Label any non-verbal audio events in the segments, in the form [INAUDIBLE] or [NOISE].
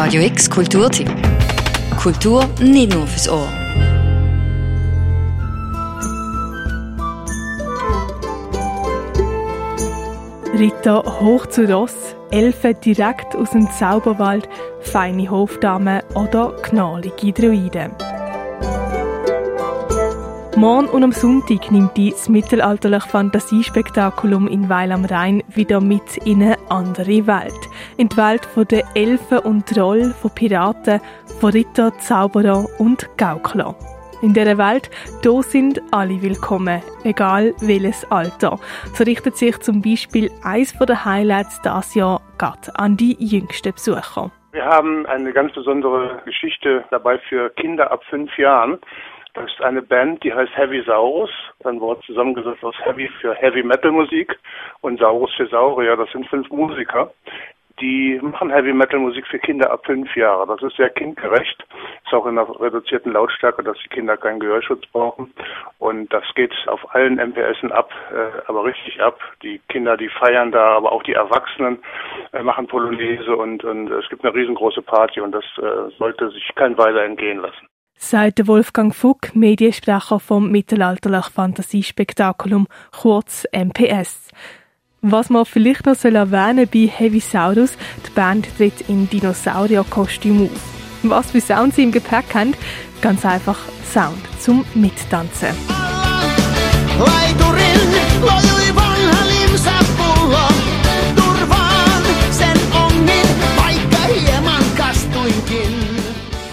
Radio X Kulturtipp. Kultur nicht nur fürs Ohr. Ritter hoch zu Ross, Elfen direkt aus dem Zauberwald, feine Hofdamen oder gnarlige Druiden. Morgen und am Sonntag nimmt das mittelalterliche Fantasiespektakulum in Weil am Rhein wieder mit in eine andere Welt. In die Welt der Elfen und Troll, von Piraten, von Ritter, Zauberer und Gaukler. In dieser Welt, da sind alle willkommen, egal welches Alter. So richtet sich zum Beispiel eins der Highlights das Jahr gerade an die jüngsten Besucher. Wir haben eine ganz besondere Geschichte dabei für Kinder ab fünf Jahren. Das ist eine Band, die heißt Heavy Saurus. Ein Wort zusammengesetzt aus Heavy für Heavy Metal Musik und Saurus für Saurier. Das sind fünf Musiker. Die machen Heavy Metal Musik für Kinder ab fünf Jahre. Das ist sehr kindgerecht. Ist auch in einer reduzierten Lautstärke, dass die Kinder keinen Gehörschutz brauchen. Und das geht auf allen MPSen ab, äh, aber richtig ab. Die Kinder, die feiern da, aber auch die Erwachsenen äh, machen Polonaise und, und es gibt eine riesengroße Party und das äh, sollte sich kein Weiler entgehen lassen sagt Wolfgang Fuck, Mediensprecher vom mittelalterlichen Fantasiespektakulum, kurz MPS. Was man vielleicht noch erwähnen soll bei Heavy Saurus, die Band tritt in Dinosaurier-Kostüm auf. Was für Sound sie im Gepäck haben? Ganz einfach Sound zum Mittanzen.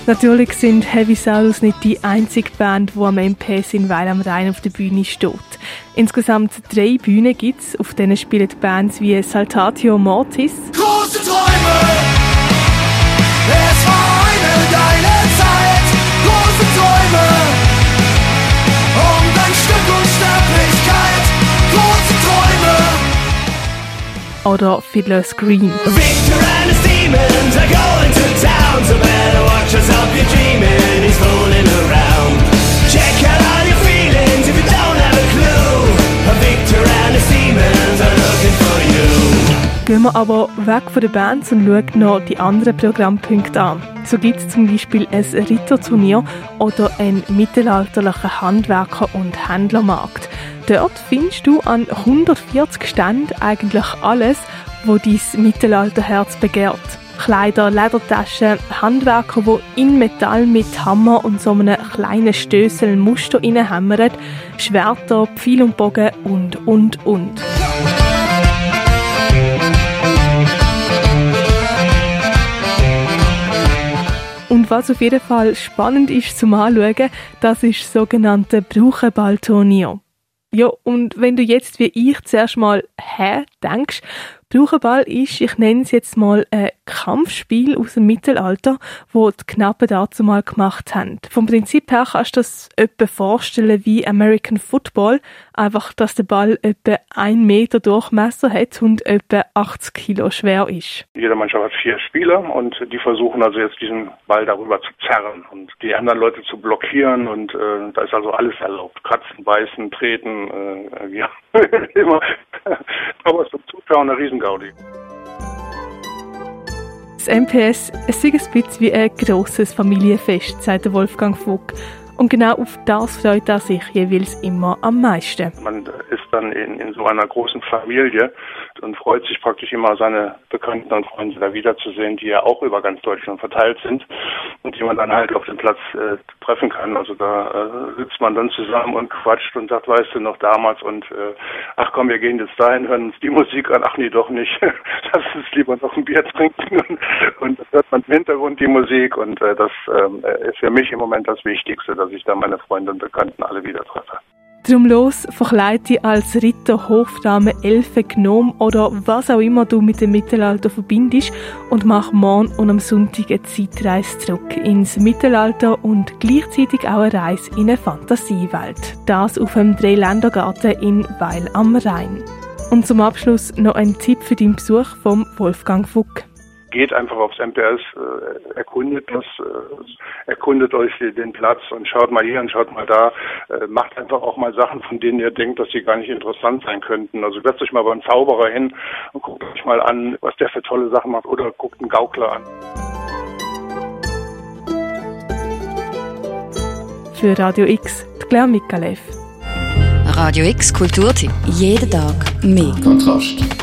Natürlich sind Heavy Saurus nicht die einzige Band, die am MPS in Weil am Rhein auf der Bühne steht. Insgesamt drei Bühnen gibt es, auf denen spielen Bands wie Saltatio Mortis. Große Träume! Es war eine geile Zeit! Große Träume! Und ein Stück Unsterblichkeit! Große Träume! Oder Fiddler's Green. Victor and his demons are going to town, so Gehen wir aber weg von den Bands und schauen noch die anderen Programmpunkte an. So gibt es zum Beispiel ein Ritterturnier oder einen mittelalterlichen Handwerker- und Händlermarkt. Dort findest du an 140 Ständen eigentlich alles, wo dein Mittelalterherz begehrt. Kleider, Ledertaschen, Handwerker, die in Metall mit Hammer und so einem kleinen Stößel Muster reinhämmern, Schwerter, Pfeil und Bogen und, und, und. Was auf jeden Fall spannend ist zum Anschauen, das ist das sogenannte Brauchenballturnier. Ja, und wenn du jetzt wie ich zuerst mal hä denkst, Brauchenball ist, ich nenne es jetzt mal ein Kampfspiel aus dem Mittelalter, wo die Knappen dazu mal gemacht haben. Vom Prinzip her kannst du das etwa vorstellen wie American Football, einfach, dass der Ball etwa ein Meter Durchmesser hat und etwa 80 Kilo schwer ist. Jede Mannschaft hat vier Spieler und die versuchen also jetzt diesen Ball darüber zu zerren und die anderen Leute zu blockieren und äh, da ist also alles erlaubt. Kratzen, beißen, treten, äh, ja, [LAUGHS] immer. Aber es ist zum Zuschauer eine Riesengaudi. Das MPS ist ein bisschen wie ein grosses Familienfest, sagt Wolfgang Vogt. Und genau auf das freut er sich jeweils immer am meisten. Man ist dann in, in so einer großen Familie und freut sich praktisch immer, seine Bekannten und Freunde da wiederzusehen, die ja auch über ganz Deutschland verteilt sind und die man dann halt auf dem Platz äh, treffen kann. Also da äh, sitzt man dann zusammen und quatscht und sagt, weißt du noch damals und äh, ach komm, wir gehen jetzt dahin, hören uns die Musik an, ach nee, doch nicht. [LAUGHS] Lass uns lieber noch ein Bier trinken [LAUGHS] und, und hört man im Hintergrund die Musik und äh, das äh, ist für mich im Moment das Wichtigste, dass ich da meine Freunde und Bekannten alle wieder treffe. Drum los, verkleid dich als Ritter, Hofdame, Elfe, Gnom oder was auch immer du mit dem Mittelalter verbindest und mach morgen und am Sonntag eine Zeitreise zurück ins Mittelalter und gleichzeitig auch eine Reise in eine Fantasiewelt. Das auf dem Dreiländergarten in Weil am Rhein. Und zum Abschluss noch ein Tipp für den Besuch vom Wolfgang Fuck geht einfach aufs MPS, äh, erkundet das, äh, erkundet euch den Platz und schaut mal hier und schaut mal da, äh, macht einfach auch mal Sachen, von denen ihr denkt, dass sie gar nicht interessant sein könnten. Also setzt euch mal beim Zauberer hin und guckt euch mal an, was der für tolle Sachen macht oder guckt einen Gaukler an. Für Radio X, die Claire Mikalev. Radio X Kulturtipp. Jeden Tag mehr. Kontrast.